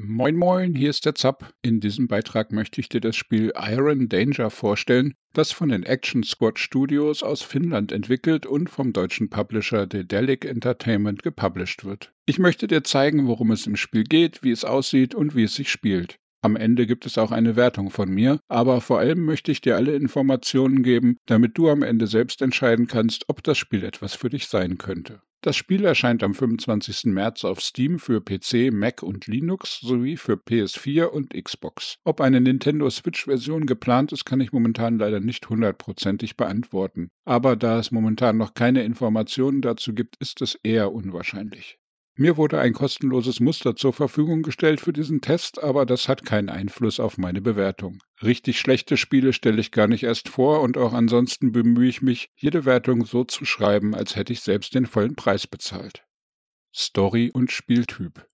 Moin Moin, hier ist der Zapp. In diesem Beitrag möchte ich dir das Spiel Iron Danger vorstellen, das von den Action Squad Studios aus Finnland entwickelt und vom deutschen Publisher Dedelic Entertainment gepublished wird. Ich möchte dir zeigen, worum es im Spiel geht, wie es aussieht und wie es sich spielt. Am Ende gibt es auch eine Wertung von mir, aber vor allem möchte ich dir alle Informationen geben, damit du am Ende selbst entscheiden kannst, ob das Spiel etwas für dich sein könnte. Das Spiel erscheint am 25. März auf Steam für PC, Mac und Linux sowie für PS4 und Xbox. Ob eine Nintendo Switch-Version geplant ist, kann ich momentan leider nicht hundertprozentig beantworten. Aber da es momentan noch keine Informationen dazu gibt, ist es eher unwahrscheinlich. Mir wurde ein kostenloses Muster zur Verfügung gestellt für diesen Test, aber das hat keinen Einfluss auf meine Bewertung. Richtig schlechte Spiele stelle ich gar nicht erst vor und auch ansonsten bemühe ich mich, jede Wertung so zu schreiben, als hätte ich selbst den vollen Preis bezahlt. Story und Spieltyp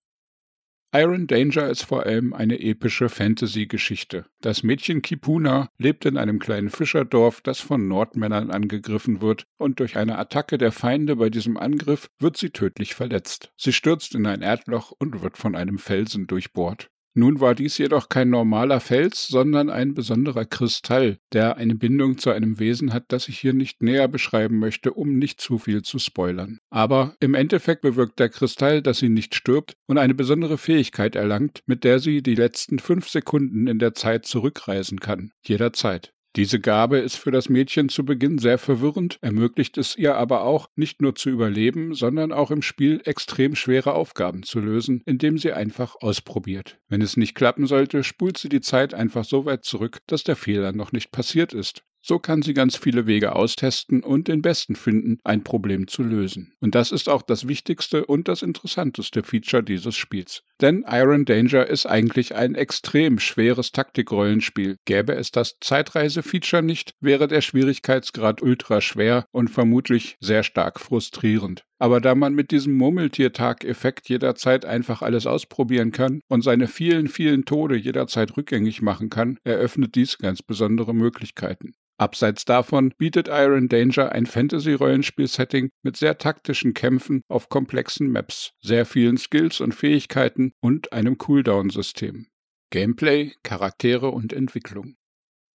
Iron Danger ist vor allem eine epische Fantasy-Geschichte. Das Mädchen Kipuna lebt in einem kleinen Fischerdorf, das von Nordmännern angegriffen wird, und durch eine Attacke der Feinde bei diesem Angriff wird sie tödlich verletzt. Sie stürzt in ein Erdloch und wird von einem Felsen durchbohrt. Nun war dies jedoch kein normaler Fels, sondern ein besonderer Kristall, der eine Bindung zu einem Wesen hat, das ich hier nicht näher beschreiben möchte, um nicht zu viel zu spoilern. Aber im Endeffekt bewirkt der Kristall, dass sie nicht stirbt und eine besondere Fähigkeit erlangt, mit der sie die letzten fünf Sekunden in der Zeit zurückreisen kann. Jederzeit. Diese Gabe ist für das Mädchen zu Beginn sehr verwirrend, ermöglicht es ihr aber auch, nicht nur zu überleben, sondern auch im Spiel extrem schwere Aufgaben zu lösen, indem sie einfach ausprobiert. Wenn es nicht klappen sollte, spult sie die Zeit einfach so weit zurück, dass der Fehler noch nicht passiert ist. So kann sie ganz viele Wege austesten und den besten finden, ein Problem zu lösen. Und das ist auch das wichtigste und das interessanteste Feature dieses Spiels. Denn Iron Danger ist eigentlich ein extrem schweres Taktikrollenspiel. Gäbe es das Zeitreise-Feature nicht, wäre der Schwierigkeitsgrad ultra schwer und vermutlich sehr stark frustrierend. Aber da man mit diesem Murmeltiertag-Effekt jederzeit einfach alles ausprobieren kann und seine vielen, vielen Tode jederzeit rückgängig machen kann, eröffnet dies ganz besondere Möglichkeiten. Abseits davon bietet Iron Danger ein Fantasy-Rollenspiel-Setting mit sehr taktischen Kämpfen auf komplexen Maps, sehr vielen Skills und Fähigkeiten und einem Cooldown-System. Gameplay, Charaktere und Entwicklung.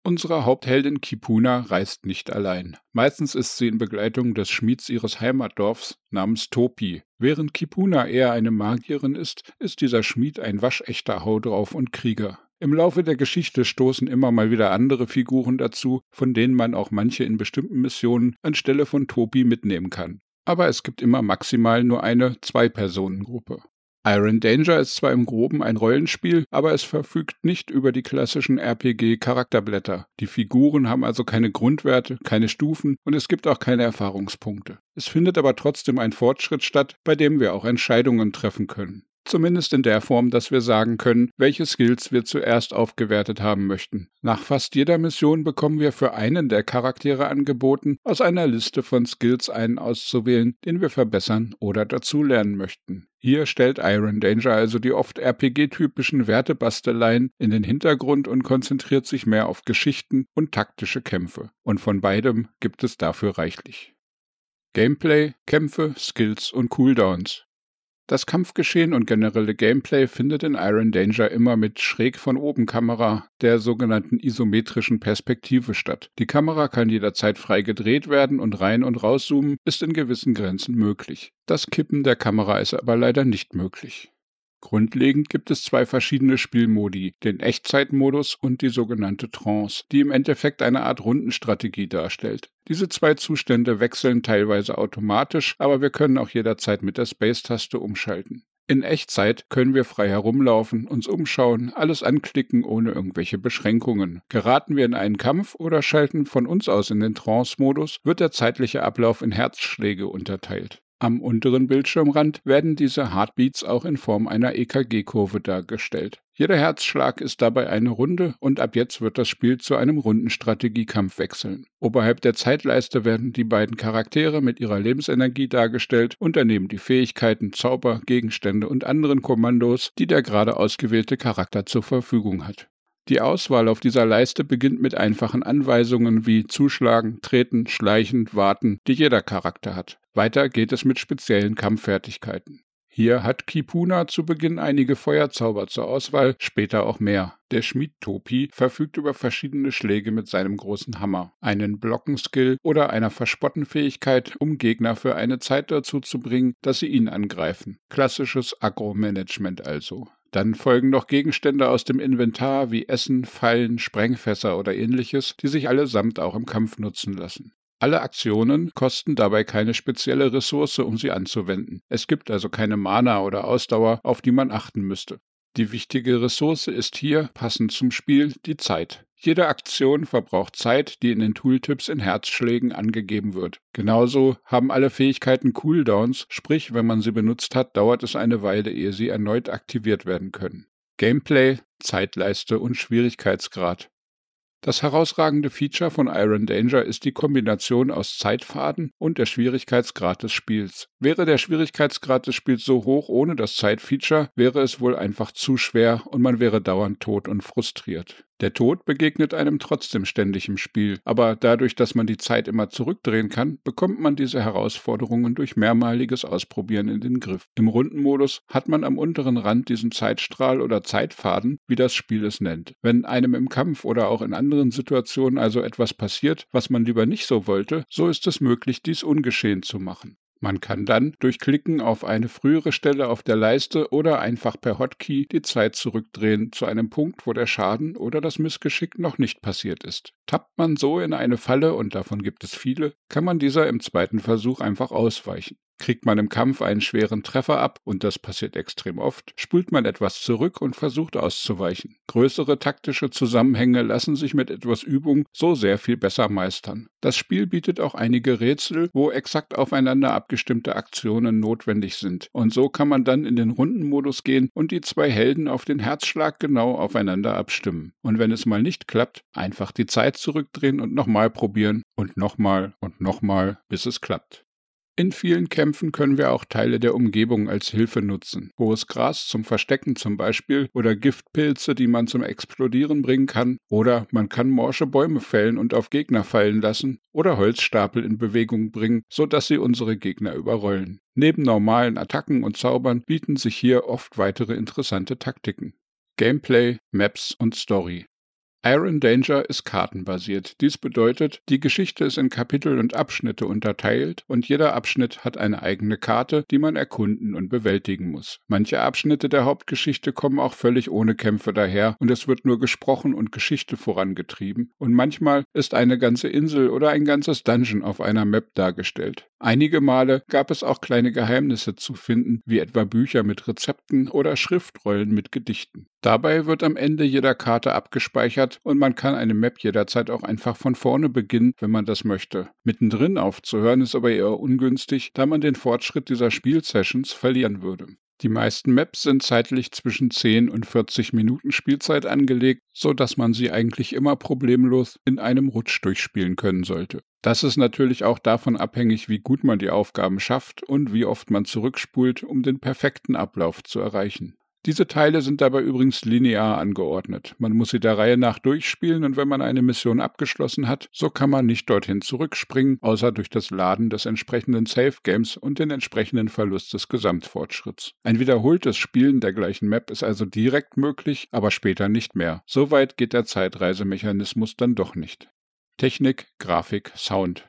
Unsere Hauptheldin Kipuna reist nicht allein. Meistens ist sie in Begleitung des Schmieds ihres Heimatdorfs namens Topi. Während Kipuna eher eine Magierin ist, ist dieser Schmied ein waschechter Haudrauf und Krieger. Im Laufe der Geschichte stoßen immer mal wieder andere Figuren dazu, von denen man auch manche in bestimmten Missionen anstelle von Topi mitnehmen kann. Aber es gibt immer maximal nur eine Zwei-Personen-Gruppe. Iron Danger ist zwar im Groben ein Rollenspiel, aber es verfügt nicht über die klassischen RPG-Charakterblätter. Die Figuren haben also keine Grundwerte, keine Stufen und es gibt auch keine Erfahrungspunkte. Es findet aber trotzdem ein Fortschritt statt, bei dem wir auch Entscheidungen treffen können. Zumindest in der Form, dass wir sagen können, welche Skills wir zuerst aufgewertet haben möchten. Nach fast jeder Mission bekommen wir für einen der Charaktere angeboten, aus einer Liste von Skills einen auszuwählen, den wir verbessern oder dazulernen möchten. Hier stellt Iron Danger also die oft RPG-typischen Wertebasteleien in den Hintergrund und konzentriert sich mehr auf Geschichten und taktische Kämpfe. Und von beidem gibt es dafür reichlich. Gameplay, Kämpfe, Skills und Cooldowns. Das Kampfgeschehen und generelle Gameplay findet in Iron Danger immer mit schräg von oben Kamera, der sogenannten isometrischen Perspektive statt. Die Kamera kann jederzeit frei gedreht werden und rein und rauszoomen ist in gewissen Grenzen möglich. Das Kippen der Kamera ist aber leider nicht möglich. Grundlegend gibt es zwei verschiedene Spielmodi, den Echtzeitmodus und die sogenannte Trance, die im Endeffekt eine Art Rundenstrategie darstellt. Diese zwei Zustände wechseln teilweise automatisch, aber wir können auch jederzeit mit der Space-Taste umschalten. In Echtzeit können wir frei herumlaufen, uns umschauen, alles anklicken ohne irgendwelche Beschränkungen. Geraten wir in einen Kampf oder schalten von uns aus in den Trance-Modus, wird der zeitliche Ablauf in Herzschläge unterteilt. Am unteren Bildschirmrand werden diese Heartbeats auch in Form einer EKG-Kurve dargestellt. Jeder Herzschlag ist dabei eine Runde und ab jetzt wird das Spiel zu einem runden Strategiekampf wechseln. Oberhalb der Zeitleiste werden die beiden Charaktere mit ihrer Lebensenergie dargestellt und daneben die Fähigkeiten, Zauber, Gegenstände und anderen Kommandos, die der gerade ausgewählte Charakter zur Verfügung hat. Die Auswahl auf dieser Leiste beginnt mit einfachen Anweisungen wie Zuschlagen, Treten, Schleichen, Warten, die jeder Charakter hat. Weiter geht es mit speziellen Kampffertigkeiten. Hier hat Kipuna zu Beginn einige Feuerzauber zur Auswahl, später auch mehr. Der Schmied Topi verfügt über verschiedene Schläge mit seinem großen Hammer, einen Blockenskill oder einer Verspottenfähigkeit, um Gegner für eine Zeit dazu zu bringen, dass sie ihn angreifen. Klassisches Agro-Management also. Dann folgen noch Gegenstände aus dem Inventar wie Essen, Fallen, Sprengfässer oder ähnliches, die sich allesamt auch im Kampf nutzen lassen. Alle Aktionen kosten dabei keine spezielle Ressource, um sie anzuwenden. Es gibt also keine Mana oder Ausdauer, auf die man achten müsste. Die wichtige Ressource ist hier, passend zum Spiel, die Zeit. Jede Aktion verbraucht Zeit, die in den Tooltips in Herzschlägen angegeben wird. Genauso haben alle Fähigkeiten Cooldowns, sprich, wenn man sie benutzt hat, dauert es eine Weile, ehe sie erneut aktiviert werden können. Gameplay, Zeitleiste und Schwierigkeitsgrad. Das herausragende Feature von Iron Danger ist die Kombination aus Zeitfaden und der Schwierigkeitsgrad des Spiels. Wäre der Schwierigkeitsgrad des Spiels so hoch ohne das Zeitfeature, wäre es wohl einfach zu schwer und man wäre dauernd tot und frustriert. Der Tod begegnet einem trotzdem ständig im Spiel, aber dadurch, dass man die Zeit immer zurückdrehen kann, bekommt man diese Herausforderungen durch mehrmaliges Ausprobieren in den Griff. Im Rundenmodus hat man am unteren Rand diesen Zeitstrahl oder Zeitfaden, wie das Spiel es nennt. Wenn einem im Kampf oder auch in anderen Situationen also etwas passiert, was man lieber nicht so wollte, so ist es möglich, dies ungeschehen zu machen. Man kann dann durch Klicken auf eine frühere Stelle auf der Leiste oder einfach per Hotkey die Zeit zurückdrehen zu einem Punkt, wo der Schaden oder das Missgeschick noch nicht passiert ist. Tappt man so in eine Falle, und davon gibt es viele, kann man dieser im zweiten Versuch einfach ausweichen. Kriegt man im Kampf einen schweren Treffer ab, und das passiert extrem oft, spult man etwas zurück und versucht auszuweichen. Größere taktische Zusammenhänge lassen sich mit etwas Übung so sehr viel besser meistern. Das Spiel bietet auch einige Rätsel, wo exakt aufeinander abgestimmte Aktionen notwendig sind, und so kann man dann in den Rundenmodus gehen und die zwei Helden auf den Herzschlag genau aufeinander abstimmen. Und wenn es mal nicht klappt, einfach die Zeit zurückdrehen und nochmal probieren und nochmal und nochmal, bis es klappt. In vielen Kämpfen können wir auch Teile der Umgebung als Hilfe nutzen. Hohes Gras zum Verstecken zum Beispiel oder Giftpilze, die man zum Explodieren bringen kann. Oder man kann morsche Bäume fällen und auf Gegner fallen lassen oder Holzstapel in Bewegung bringen, sodass sie unsere Gegner überrollen. Neben normalen Attacken und Zaubern bieten sich hier oft weitere interessante Taktiken. Gameplay, Maps und Story. Iron Danger ist kartenbasiert. Dies bedeutet, die Geschichte ist in Kapitel und Abschnitte unterteilt und jeder Abschnitt hat eine eigene Karte, die man erkunden und bewältigen muss. Manche Abschnitte der Hauptgeschichte kommen auch völlig ohne Kämpfe daher und es wird nur gesprochen und Geschichte vorangetrieben und manchmal ist eine ganze Insel oder ein ganzes Dungeon auf einer Map dargestellt. Einige Male gab es auch kleine Geheimnisse zu finden, wie etwa Bücher mit Rezepten oder Schriftrollen mit Gedichten. Dabei wird am Ende jeder Karte abgespeichert und man kann eine Map jederzeit auch einfach von vorne beginnen, wenn man das möchte. Mittendrin aufzuhören ist aber eher ungünstig, da man den Fortschritt dieser Spielsessions verlieren würde. Die meisten Maps sind zeitlich zwischen 10 und 40 Minuten Spielzeit angelegt, so dass man sie eigentlich immer problemlos in einem Rutsch durchspielen können sollte. Das ist natürlich auch davon abhängig, wie gut man die Aufgaben schafft und wie oft man zurückspult, um den perfekten Ablauf zu erreichen. Diese Teile sind dabei übrigens linear angeordnet. Man muss sie der Reihe nach durchspielen und wenn man eine Mission abgeschlossen hat, so kann man nicht dorthin zurückspringen, außer durch das Laden des entsprechenden Save Games und den entsprechenden Verlust des Gesamtfortschritts. Ein wiederholtes Spielen der gleichen Map ist also direkt möglich, aber später nicht mehr. So weit geht der Zeitreisemechanismus dann doch nicht. Technik, Grafik, Sound.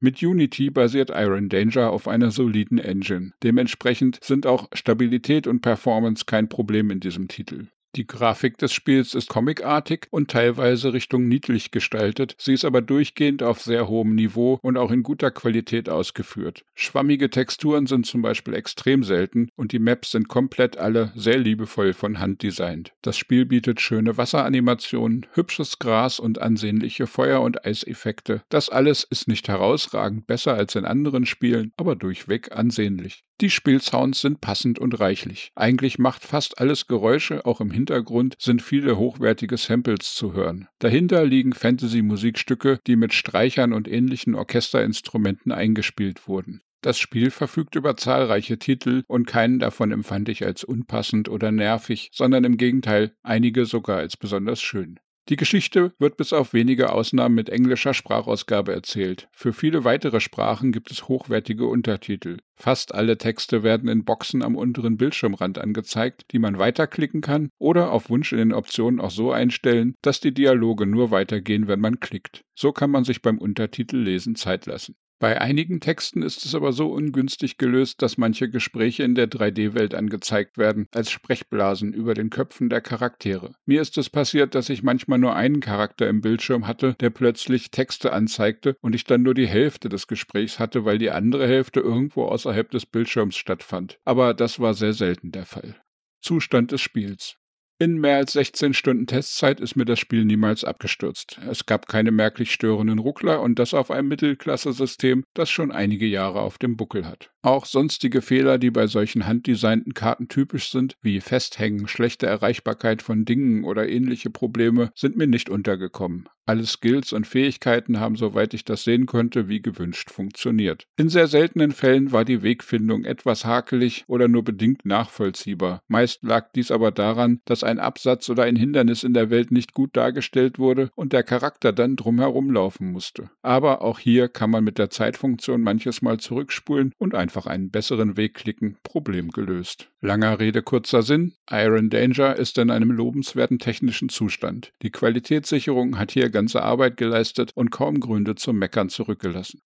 Mit Unity basiert Iron Danger auf einer soliden Engine. Dementsprechend sind auch Stabilität und Performance kein Problem in diesem Titel. Die Grafik des Spiels ist comicartig und teilweise Richtung niedlich gestaltet, sie ist aber durchgehend auf sehr hohem Niveau und auch in guter Qualität ausgeführt. Schwammige Texturen sind zum Beispiel extrem selten und die Maps sind komplett alle sehr liebevoll von Hand designt. Das Spiel bietet schöne Wasseranimationen, hübsches Gras und ansehnliche Feuer- und Eiseffekte. Das alles ist nicht herausragend besser als in anderen Spielen, aber durchweg ansehnlich. Die Spielsounds sind passend und reichlich. Eigentlich macht fast alles Geräusche, auch im Hintergrund sind viele hochwertige Samples zu hören. Dahinter liegen Fantasy-Musikstücke, die mit Streichern und ähnlichen Orchesterinstrumenten eingespielt wurden. Das Spiel verfügt über zahlreiche Titel und keinen davon empfand ich als unpassend oder nervig, sondern im Gegenteil einige sogar als besonders schön. Die Geschichte wird bis auf wenige Ausnahmen mit englischer Sprachausgabe erzählt. Für viele weitere Sprachen gibt es hochwertige Untertitel. Fast alle Texte werden in Boxen am unteren Bildschirmrand angezeigt, die man weiterklicken kann oder auf Wunsch in den Optionen auch so einstellen, dass die Dialoge nur weitergehen, wenn man klickt. So kann man sich beim Untertitellesen Zeit lassen. Bei einigen Texten ist es aber so ungünstig gelöst, dass manche Gespräche in der 3D-Welt angezeigt werden, als Sprechblasen über den Köpfen der Charaktere. Mir ist es passiert, dass ich manchmal nur einen Charakter im Bildschirm hatte, der plötzlich Texte anzeigte und ich dann nur die Hälfte des Gesprächs hatte, weil die andere Hälfte irgendwo außerhalb des Bildschirms stattfand. Aber das war sehr selten der Fall. Zustand des Spiels. In mehr als 16 Stunden Testzeit ist mir das Spiel niemals abgestürzt. Es gab keine merklich störenden Ruckler und das auf einem Mittelklasse-System, das schon einige Jahre auf dem Buckel hat. Auch sonstige Fehler, die bei solchen handdesignten Karten typisch sind, wie Festhängen, schlechte Erreichbarkeit von Dingen oder ähnliche Probleme, sind mir nicht untergekommen. Alle Skills und Fähigkeiten haben, soweit ich das sehen konnte, wie gewünscht funktioniert. In sehr seltenen Fällen war die Wegfindung etwas hakelig oder nur bedingt nachvollziehbar. Meist lag dies aber daran, dass ein Absatz oder ein Hindernis in der Welt nicht gut dargestellt wurde und der Charakter dann drumherum laufen musste. Aber auch hier kann man mit der Zeitfunktion manches Mal zurückspulen und einfach einen besseren Weg klicken, Problem gelöst. Langer Rede, kurzer Sinn. Iron Danger ist in einem lobenswerten technischen Zustand. Die Qualitätssicherung hat hier ganze Arbeit geleistet und kaum Gründe zum Meckern zurückgelassen.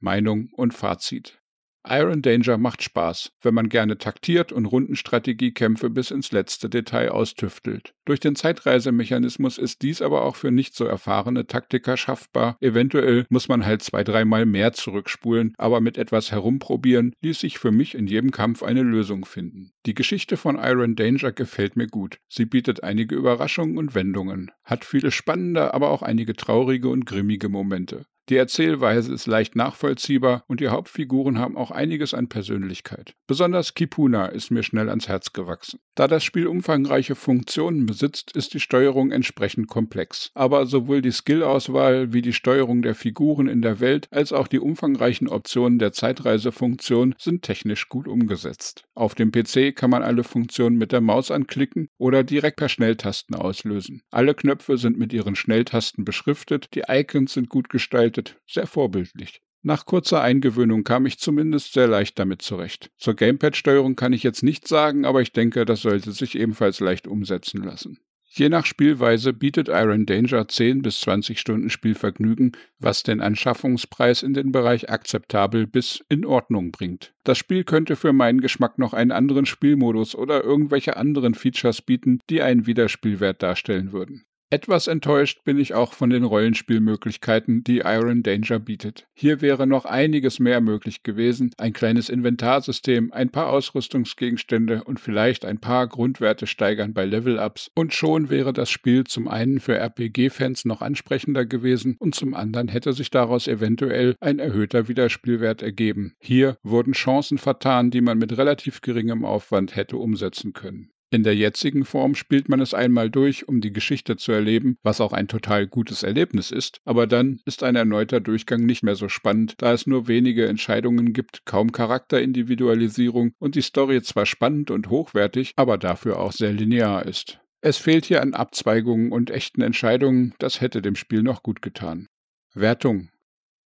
Meinung und Fazit. Iron Danger macht Spaß, wenn man gerne taktiert und Rundenstrategiekämpfe bis ins letzte Detail austüftelt. Durch den Zeitreisemechanismus ist dies aber auch für nicht so erfahrene Taktiker schaffbar. Eventuell muss man halt zwei, dreimal mehr zurückspulen, aber mit etwas herumprobieren ließ sich für mich in jedem Kampf eine Lösung finden. Die Geschichte von Iron Danger gefällt mir gut. Sie bietet einige Überraschungen und Wendungen, hat viele spannende, aber auch einige traurige und grimmige Momente. Die Erzählweise ist leicht nachvollziehbar und die Hauptfiguren haben auch einiges an Persönlichkeit. Besonders Kipuna ist mir schnell ans Herz gewachsen. Da das Spiel umfangreiche Funktionen besitzt, ist die Steuerung entsprechend komplex. Aber sowohl die Skillauswahl wie die Steuerung der Figuren in der Welt als auch die umfangreichen Optionen der Zeitreisefunktion sind technisch gut umgesetzt. Auf dem PC kann man alle Funktionen mit der Maus anklicken oder direkt per Schnelltasten auslösen. Alle Knöpfe sind mit ihren Schnelltasten beschriftet, die Icons sind gut gestaltet gestaltet, sehr vorbildlich. Nach kurzer Eingewöhnung kam ich zumindest sehr leicht damit zurecht. Zur Gamepad-Steuerung kann ich jetzt nichts sagen, aber ich denke, das sollte sich ebenfalls leicht umsetzen lassen. Je nach Spielweise bietet Iron Danger 10 bis 20 Stunden Spielvergnügen, was den Anschaffungspreis in den Bereich akzeptabel bis in Ordnung bringt. Das Spiel könnte für meinen Geschmack noch einen anderen Spielmodus oder irgendwelche anderen Features bieten, die einen Wiederspielwert darstellen würden. Etwas enttäuscht bin ich auch von den Rollenspielmöglichkeiten, die Iron Danger bietet. Hier wäre noch einiges mehr möglich gewesen, ein kleines Inventarsystem, ein paar Ausrüstungsgegenstände und vielleicht ein paar Grundwerte steigern bei Level-Ups und schon wäre das Spiel zum einen für RPG-Fans noch ansprechender gewesen und zum anderen hätte sich daraus eventuell ein erhöhter Wiederspielwert ergeben. Hier wurden Chancen vertan, die man mit relativ geringem Aufwand hätte umsetzen können. In der jetzigen Form spielt man es einmal durch, um die Geschichte zu erleben, was auch ein total gutes Erlebnis ist, aber dann ist ein erneuter Durchgang nicht mehr so spannend, da es nur wenige Entscheidungen gibt, kaum Charakterindividualisierung und die Story zwar spannend und hochwertig, aber dafür auch sehr linear ist. Es fehlt hier an Abzweigungen und echten Entscheidungen, das hätte dem Spiel noch gut getan. Wertung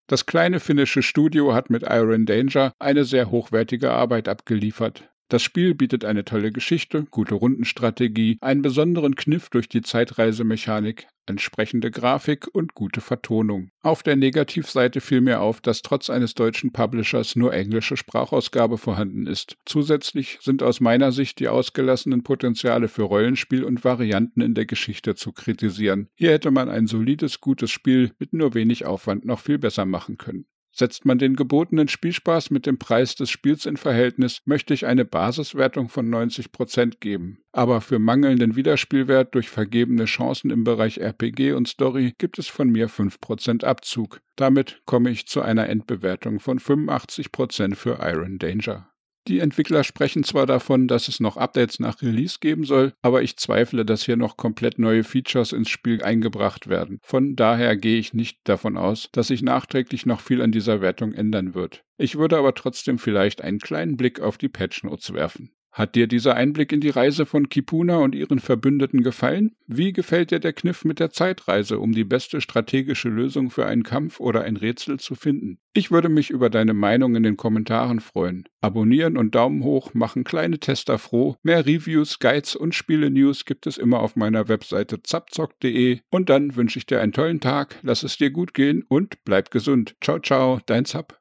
das kleine finnische Studio hat mit Iron Danger eine sehr hochwertige Arbeit abgeliefert. Das Spiel bietet eine tolle Geschichte, gute Rundenstrategie, einen besonderen Kniff durch die Zeitreisemechanik, entsprechende Grafik und gute Vertonung. Auf der Negativseite fiel mir auf, dass trotz eines deutschen Publishers nur englische Sprachausgabe vorhanden ist. Zusätzlich sind aus meiner Sicht die ausgelassenen Potenziale für Rollenspiel und Varianten in der Geschichte zu kritisieren. Hier hätte man ein solides, gutes Spiel mit nur wenig Aufwand noch viel besser machen können. Setzt man den gebotenen Spielspaß mit dem Preis des Spiels in Verhältnis, möchte ich eine Basiswertung von 90 Prozent geben. Aber für mangelnden Wiederspielwert durch vergebene Chancen im Bereich RPG und Story gibt es von mir 5 Prozent Abzug. Damit komme ich zu einer Endbewertung von 85 Prozent für Iron Danger. Die Entwickler sprechen zwar davon, dass es noch Updates nach Release geben soll, aber ich zweifle, dass hier noch komplett neue Features ins Spiel eingebracht werden. Von daher gehe ich nicht davon aus, dass sich nachträglich noch viel an dieser Wertung ändern wird. Ich würde aber trotzdem vielleicht einen kleinen Blick auf die Patch Notes werfen. Hat dir dieser Einblick in die Reise von Kipuna und ihren Verbündeten gefallen? Wie gefällt dir der Kniff mit der Zeitreise, um die beste strategische Lösung für einen Kampf oder ein Rätsel zu finden? Ich würde mich über deine Meinung in den Kommentaren freuen. Abonnieren und Daumen hoch machen kleine Tester froh. Mehr Reviews, Guides und Spiele-News gibt es immer auf meiner Webseite zapzock.de. Und dann wünsche ich dir einen tollen Tag, lass es dir gut gehen und bleib gesund. Ciao, ciao, dein Zap.